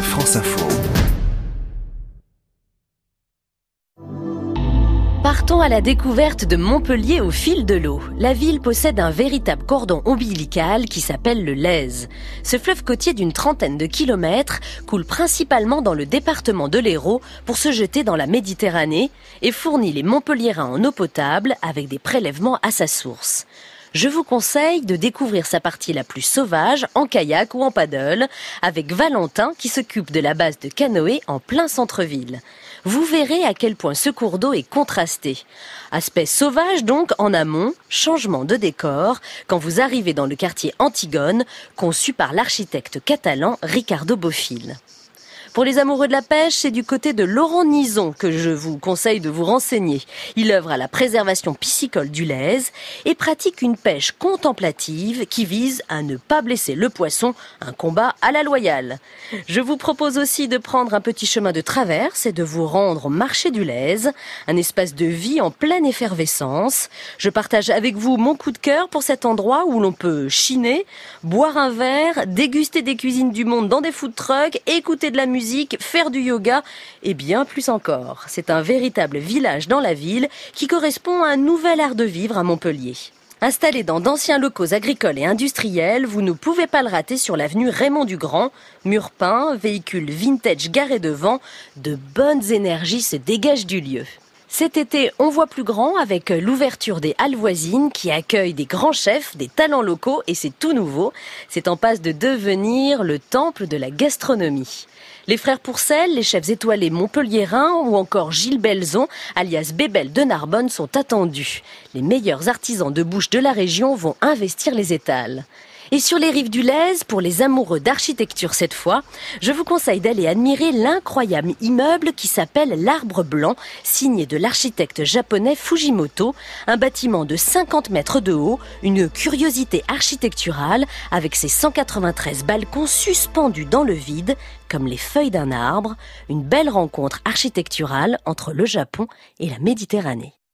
France Info. Partons à la découverte de Montpellier au fil de l'eau. La ville possède un véritable cordon ombilical qui s'appelle le Lèze. Ce fleuve côtier d'une trentaine de kilomètres coule principalement dans le département de l'Hérault pour se jeter dans la Méditerranée et fournit les Montpelliérains en eau potable avec des prélèvements à sa source. Je vous conseille de découvrir sa partie la plus sauvage en kayak ou en paddle avec Valentin qui s'occupe de la base de canoë en plein centre-ville vous verrez à quel point ce cours d'eau est contrasté. Aspect sauvage donc en amont, changement de décor quand vous arrivez dans le quartier Antigone, conçu par l'architecte catalan Ricardo Bofill. Pour les amoureux de la pêche, c'est du côté de Laurent Nison que je vous conseille de vous renseigner. Il œuvre à la préservation piscicole du Lèze et pratique une pêche contemplative qui vise à ne pas blesser le poisson, un combat à la loyale. Je vous propose aussi de prendre un petit chemin de traverse et de vous rendre au marché du Lèze, un espace de vie en pleine effervescence. Je partage avec vous mon coup de cœur pour cet endroit où l'on peut chiner, boire un verre, déguster des cuisines du monde dans des food trucks, écouter de la musique faire du yoga et bien plus encore. C'est un véritable village dans la ville qui correspond à un nouvel art de vivre à Montpellier. Installé dans d'anciens locaux agricoles et industriels, vous ne pouvez pas le rater sur l'avenue Raymond du Grand. Mur peint, véhicules vintage garés devant, de bonnes énergies se dégagent du lieu. Cet été, on voit plus grand avec l'ouverture des halles voisines qui accueillent des grands chefs, des talents locaux et c'est tout nouveau. C'est en passe de devenir le temple de la gastronomie. Les frères Pourcel, les chefs étoilés montpelliérains ou encore Gilles Belzon, alias Bébel de Narbonne, sont attendus. Les meilleurs artisans de bouche de la région vont investir les étals. Et sur les rives du Lèze, pour les amoureux d'architecture cette fois, je vous conseille d'aller admirer l'incroyable immeuble qui s'appelle l'Arbre Blanc, signé de l'architecte japonais Fujimoto, un bâtiment de 50 mètres de haut, une curiosité architecturale avec ses 193 balcons suspendus dans le vide, comme les feuilles d'un arbre, une belle rencontre architecturale entre le Japon et la Méditerranée.